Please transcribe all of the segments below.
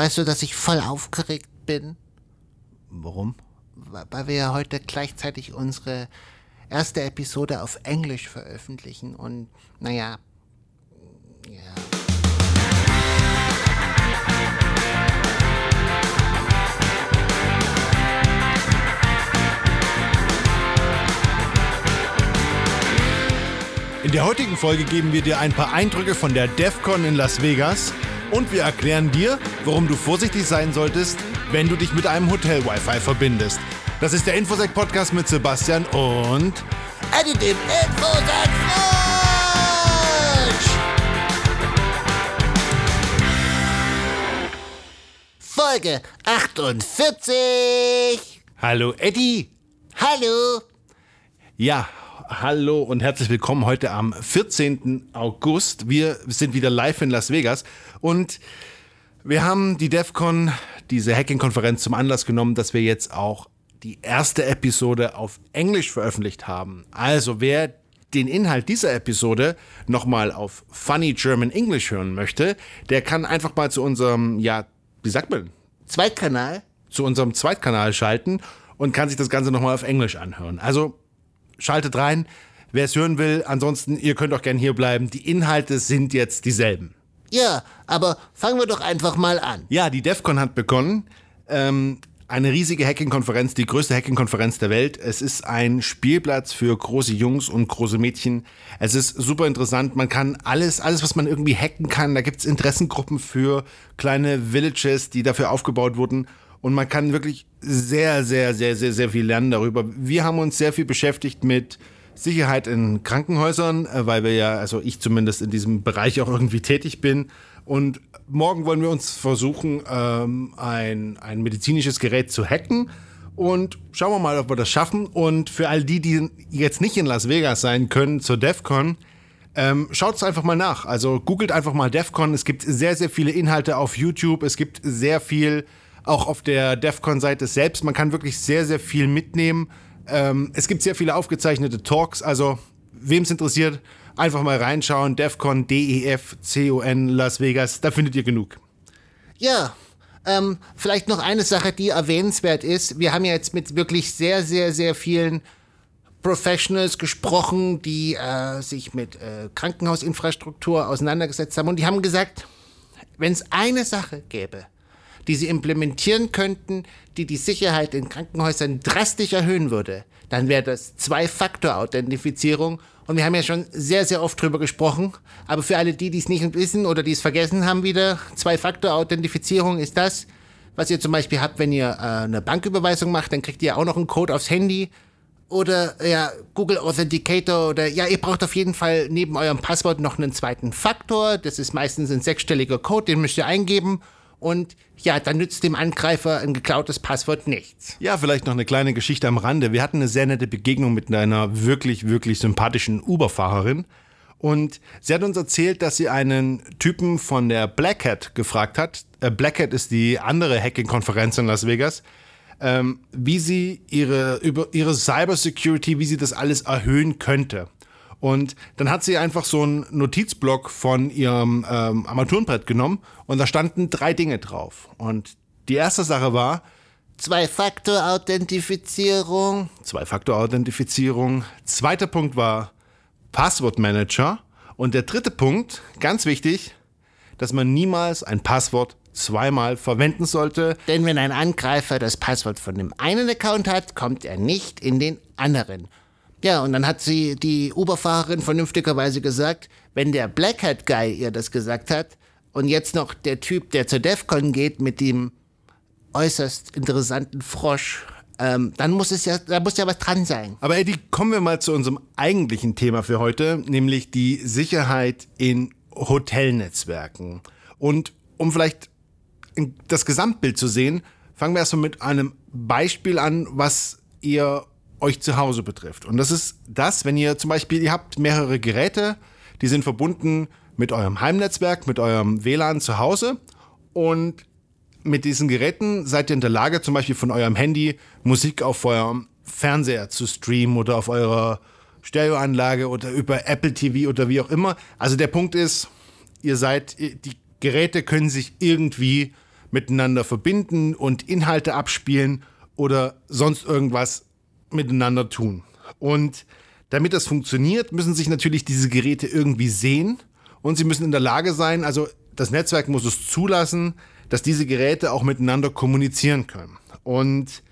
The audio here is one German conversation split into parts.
weißt du, dass ich voll aufgeregt bin? Warum? Weil wir ja heute gleichzeitig unsere erste Episode auf Englisch veröffentlichen und, naja, ja. In der heutigen Folge geben wir dir ein paar Eindrücke von der DEFCON in Las Vegas und wir erklären dir, warum du vorsichtig sein solltest, wenn du dich mit einem Hotel-Wi-Fi verbindest. Das ist der Infosec Podcast mit Sebastian und Eddie dem Infosec Frosch! Folge 48! Hallo Eddie! Hallo! Ja, hallo und herzlich willkommen heute am 14. August. Wir sind wieder live in Las Vegas und wir haben die DEFCON, diese Hacking-Konferenz zum Anlass genommen, dass wir jetzt auch die erste Episode auf Englisch veröffentlicht haben. Also wer den Inhalt dieser Episode nochmal auf Funny German English hören möchte, der kann einfach mal zu unserem, ja, wie sagt man? Zweitkanal? Zu unserem Zweitkanal schalten und kann sich das Ganze nochmal auf Englisch anhören. Also schaltet rein, wer es hören will. Ansonsten, ihr könnt auch gern hier bleiben. Die Inhalte sind jetzt dieselben. Ja, aber fangen wir doch einfach mal an. Ja, die DEFCON hat begonnen. Ähm, eine riesige Hacking-Konferenz, die größte Hacking-Konferenz der Welt. Es ist ein Spielplatz für große Jungs und große Mädchen. Es ist super interessant. Man kann alles, alles, was man irgendwie hacken kann. Da gibt's Interessengruppen für kleine Villages, die dafür aufgebaut wurden. Und man kann wirklich sehr, sehr, sehr, sehr, sehr viel lernen darüber. Wir haben uns sehr viel beschäftigt mit Sicherheit in Krankenhäusern, äh, weil wir ja, also ich zumindest in diesem Bereich auch irgendwie tätig bin. Und morgen wollen wir uns versuchen, ähm, ein, ein medizinisches Gerät zu hacken. Und schauen wir mal, ob wir das schaffen. Und für all die, die jetzt nicht in Las Vegas sein können zur DEFCON, ähm, schaut es einfach mal nach. Also googelt einfach mal DEFCON. Es gibt sehr, sehr viele Inhalte auf YouTube. Es gibt sehr viel auch auf der DEFCON-Seite selbst. Man kann wirklich sehr, sehr viel mitnehmen. Ähm, es gibt sehr viele aufgezeichnete Talks, also wem es interessiert, einfach mal reinschauen. DEFCON, D-E-F-C-O-N, Las Vegas, da findet ihr genug. Ja, ähm, vielleicht noch eine Sache, die erwähnenswert ist. Wir haben ja jetzt mit wirklich sehr, sehr, sehr vielen Professionals gesprochen, die äh, sich mit äh, Krankenhausinfrastruktur auseinandergesetzt haben und die haben gesagt, wenn es eine Sache gäbe, die sie implementieren könnten, die die Sicherheit in Krankenhäusern drastisch erhöhen würde, dann wäre das Zwei-Faktor-Authentifizierung. Und wir haben ja schon sehr, sehr oft drüber gesprochen. Aber für alle die, die es nicht wissen oder die es vergessen haben wieder, Zwei-Faktor-Authentifizierung ist das, was ihr zum Beispiel habt, wenn ihr äh, eine Banküberweisung macht, dann kriegt ihr auch noch einen Code aufs Handy. Oder ja, Google Authenticator oder ja, ihr braucht auf jeden Fall neben eurem Passwort noch einen zweiten Faktor. Das ist meistens ein sechsstelliger Code, den müsst ihr eingeben und ja, dann nützt dem Angreifer ein geklautes Passwort nichts. Ja, vielleicht noch eine kleine Geschichte am Rande. Wir hatten eine sehr nette Begegnung mit einer wirklich, wirklich sympathischen Uber-Fahrerin. Und sie hat uns erzählt, dass sie einen Typen von der Black Hat gefragt hat. Äh, Black Hat ist die andere Hacking-Konferenz in Las Vegas. Ähm, wie sie ihre, über ihre Cybersecurity, wie sie das alles erhöhen könnte. Und dann hat sie einfach so einen Notizblock von ihrem ähm, Armaturenbrett genommen und da standen drei Dinge drauf. Und die erste Sache war, Zwei-Faktor-Authentifizierung. Zwei-Faktor-Authentifizierung. Zweiter Punkt war Passwortmanager. Und der dritte Punkt, ganz wichtig, dass man niemals ein Passwort zweimal verwenden sollte. Denn wenn ein Angreifer das Passwort von dem einen Account hat, kommt er nicht in den anderen. Ja, und dann hat sie die Uberfahrerin vernünftigerweise gesagt, wenn der Black Hat Guy ihr das gesagt hat und jetzt noch der Typ, der zur DEFCON geht mit dem äußerst interessanten Frosch, ähm, dann muss es ja, da muss ja was dran sein. Aber Eddie, kommen wir mal zu unserem eigentlichen Thema für heute, nämlich die Sicherheit in Hotelnetzwerken. Und um vielleicht das Gesamtbild zu sehen, fangen wir erstmal mit einem Beispiel an, was ihr euch zu Hause betrifft. Und das ist das, wenn ihr zum Beispiel, ihr habt mehrere Geräte, die sind verbunden mit eurem Heimnetzwerk, mit eurem WLAN zu Hause und mit diesen Geräten seid ihr in der Lage, zum Beispiel von eurem Handy Musik auf eurem Fernseher zu streamen oder auf eurer Stereoanlage oder über Apple TV oder wie auch immer. Also der Punkt ist, ihr seid, die Geräte können sich irgendwie miteinander verbinden und Inhalte abspielen oder sonst irgendwas miteinander tun. Und damit das funktioniert, müssen sich natürlich diese Geräte irgendwie sehen und sie müssen in der Lage sein, also das Netzwerk muss es zulassen, dass diese Geräte auch miteinander kommunizieren können. Und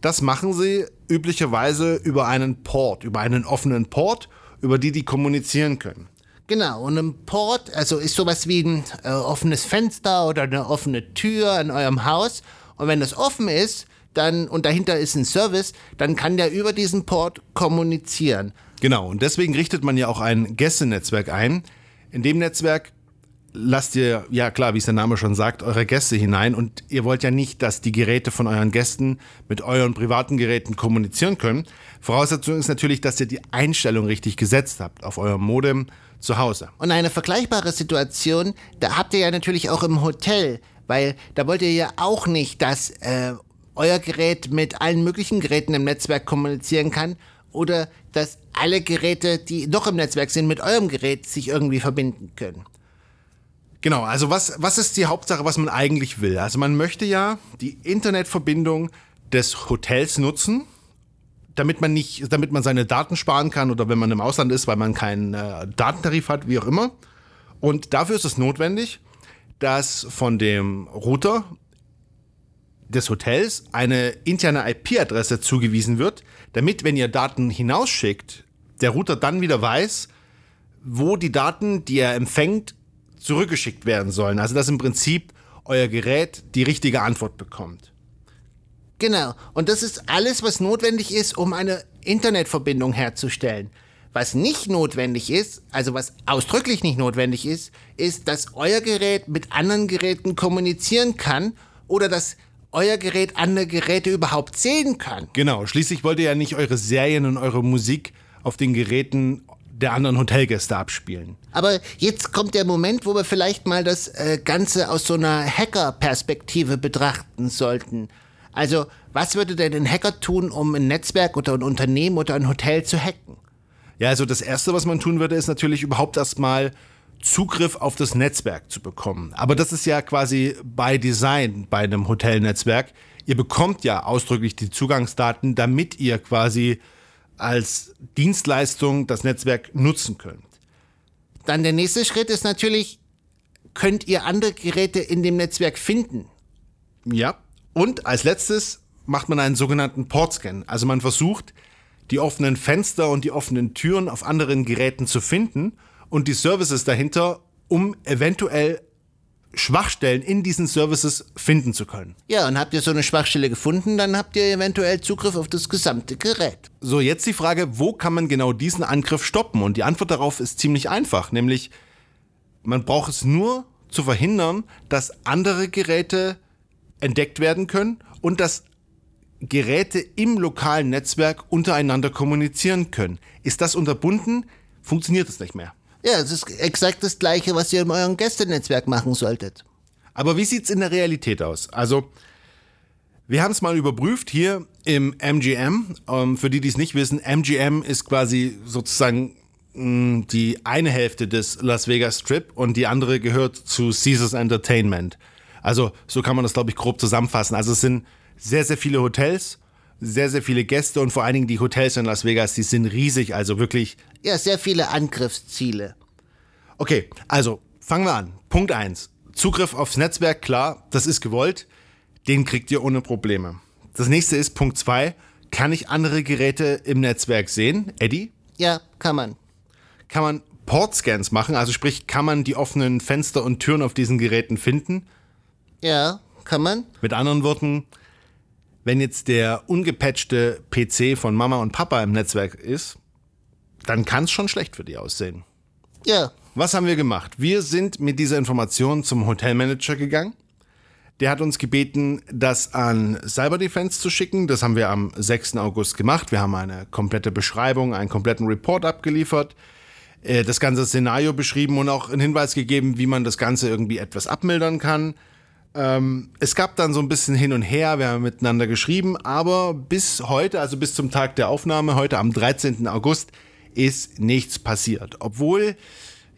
das machen sie üblicherweise über einen Port, über einen offenen Port, über die die kommunizieren können. Genau, und ein Port, also ist sowas wie ein äh, offenes Fenster oder eine offene Tür in eurem Haus. Und wenn das offen ist, dann und dahinter ist ein Service, dann kann der über diesen Port kommunizieren. Genau, und deswegen richtet man ja auch ein Gästenetzwerk ein. In dem Netzwerk lasst ihr, ja klar, wie es der Name schon sagt, eure Gäste hinein und ihr wollt ja nicht, dass die Geräte von euren Gästen mit euren privaten Geräten kommunizieren können. Voraussetzung ist natürlich, dass ihr die Einstellung richtig gesetzt habt auf eurem Modem zu Hause. Und eine vergleichbare Situation, da habt ihr ja natürlich auch im Hotel, weil da wollt ihr ja auch nicht, dass äh, euer Gerät mit allen möglichen Geräten im Netzwerk kommunizieren kann oder dass alle Geräte, die noch im Netzwerk sind, mit eurem Gerät sich irgendwie verbinden können. Genau, also was, was ist die Hauptsache, was man eigentlich will? Also man möchte ja die Internetverbindung des Hotels nutzen, damit man nicht, damit man seine Daten sparen kann oder wenn man im Ausland ist, weil man keinen äh, Datentarif hat, wie auch immer. Und dafür ist es notwendig, dass von dem Router des Hotels eine interne IP-Adresse zugewiesen wird, damit, wenn ihr Daten hinausschickt, der Router dann wieder weiß, wo die Daten, die er empfängt, zurückgeschickt werden sollen. Also dass im Prinzip euer Gerät die richtige Antwort bekommt. Genau. Und das ist alles, was notwendig ist, um eine Internetverbindung herzustellen. Was nicht notwendig ist, also was ausdrücklich nicht notwendig ist, ist, dass euer Gerät mit anderen Geräten kommunizieren kann oder dass euer Gerät andere Geräte überhaupt sehen kann. Genau, schließlich wollt ihr ja nicht eure Serien und eure Musik auf den Geräten der anderen Hotelgäste abspielen. Aber jetzt kommt der Moment, wo wir vielleicht mal das äh, Ganze aus so einer Hacker-Perspektive betrachten sollten. Also, was würde denn ein Hacker tun, um ein Netzwerk oder ein Unternehmen oder ein Hotel zu hacken? Ja, also das Erste, was man tun würde, ist natürlich überhaupt erstmal Zugriff auf das Netzwerk zu bekommen. Aber das ist ja quasi by Design bei einem Hotelnetzwerk. Ihr bekommt ja ausdrücklich die Zugangsdaten, damit ihr quasi als Dienstleistung das Netzwerk nutzen könnt. Dann der nächste Schritt ist natürlich, könnt ihr andere Geräte in dem Netzwerk finden? Ja. Und als letztes macht man einen sogenannten Portscan. Also man versucht, die offenen Fenster und die offenen Türen auf anderen Geräten zu finden und die Services dahinter, um eventuell Schwachstellen in diesen Services finden zu können. Ja, und habt ihr so eine Schwachstelle gefunden, dann habt ihr eventuell Zugriff auf das gesamte Gerät. So, jetzt die Frage, wo kann man genau diesen Angriff stoppen? Und die Antwort darauf ist ziemlich einfach, nämlich man braucht es nur zu verhindern, dass andere Geräte entdeckt werden können und dass Geräte im lokalen Netzwerk untereinander kommunizieren können. Ist das unterbunden, funktioniert es nicht mehr. Ja, es ist exakt das Gleiche, was ihr in eurem Gästenetzwerk machen solltet. Aber wie sieht's in der Realität aus? Also, wir haben es mal überprüft hier im MGM. Ähm, für die, die es nicht wissen, MGM ist quasi sozusagen mh, mm, die eine Hälfte des Las Vegas Strip und die andere gehört zu Caesars Entertainment. Also, so kann man das, glaube ich, grob zusammenfassen. Also, es sind sehr, sehr viele Hotels sehr, sehr viele Gäste und vor allen Dingen die Hotels in Las Vegas, die sind riesig, also wirklich. Ja, sehr viele Angriffsziele. Okay, also fangen wir an. Punkt 1. Zugriff aufs Netzwerk, klar, das ist gewollt. Den kriegt ihr ohne Probleme. Das nächste ist Punkt 2. Kann ich andere Geräte im Netzwerk sehen? Eddie? Ja, kann man. Kann man Portscans machen? Also sprich, kann man die offenen Fenster und Türen auf diesen Geräten finden? Ja, kann man. Mit anderen Worten, wenn jetzt der ungepatchte PC von Mama und Papa im Netzwerk ist, dann kann es schon schlecht für die aussehen. Ja. Was haben wir gemacht? Wir sind mit dieser Information zum Hotelmanager gegangen. Der hat uns gebeten, das an Cyber Defense zu schicken. Das haben wir am 6. August gemacht. Wir haben eine komplette Beschreibung, einen kompletten Report abgeliefert, äh, das ganze Szenario beschrieben und auch einen Hinweis gegeben, wie man das Ganze irgendwie etwas abmildern kann. Ähm, es gab dann so ein bisschen hin und her, wir haben miteinander geschrieben, aber bis heute, also bis zum Tag der Aufnahme, heute am 13. August, ist nichts passiert. Obwohl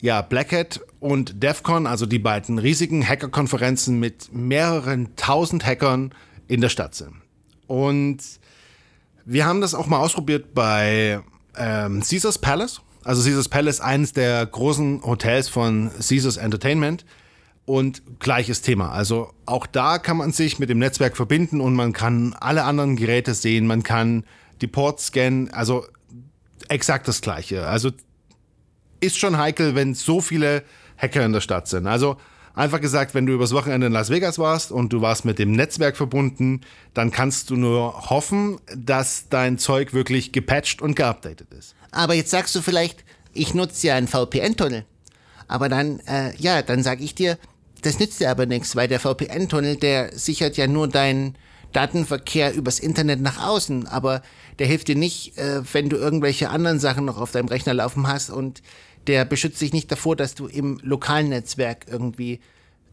ja Blackhead und DEFCON, also die beiden riesigen Hackerkonferenzen mit mehreren tausend Hackern in der Stadt sind. Und wir haben das auch mal ausprobiert bei ähm, Caesars Palace. Also Caesars Palace, eines der großen Hotels von Caesars Entertainment. Und gleiches Thema. Also auch da kann man sich mit dem Netzwerk verbinden und man kann alle anderen Geräte sehen. Man kann die Ports scannen. Also exakt das gleiche. Also ist schon heikel, wenn so viele Hacker in der Stadt sind. Also einfach gesagt, wenn du übers Wochenende in Las Vegas warst und du warst mit dem Netzwerk verbunden, dann kannst du nur hoffen, dass dein Zeug wirklich gepatcht und geupdatet ist. Aber jetzt sagst du vielleicht, ich nutze ja einen VPN-Tunnel. Aber dann, äh, ja, dann sag ich dir, das nützt dir aber nichts, weil der VPN-Tunnel, der sichert ja nur deinen Datenverkehr übers Internet nach außen, aber der hilft dir nicht, äh, wenn du irgendwelche anderen Sachen noch auf deinem Rechner laufen hast und der beschützt dich nicht davor, dass du im lokalen Netzwerk irgendwie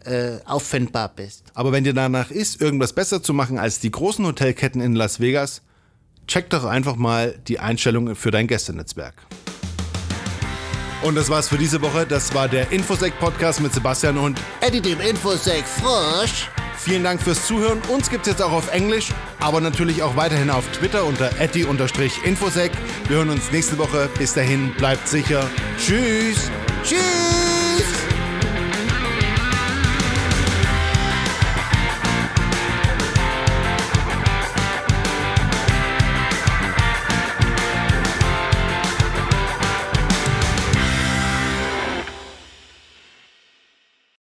äh, auffindbar bist. Aber wenn dir danach ist, irgendwas besser zu machen als die großen Hotelketten in Las Vegas, check doch einfach mal die Einstellungen für dein Gästenetzwerk. Und das war's für diese Woche. Das war der Infosec-Podcast mit Sebastian und Eddie dem Infosec Frosch. Vielen Dank fürs Zuhören. Uns gibt's jetzt auch auf Englisch, aber natürlich auch weiterhin auf Twitter unter etti-infosec. Wir hören uns nächste Woche. Bis dahin, bleibt sicher. Tschüss. Tschüss.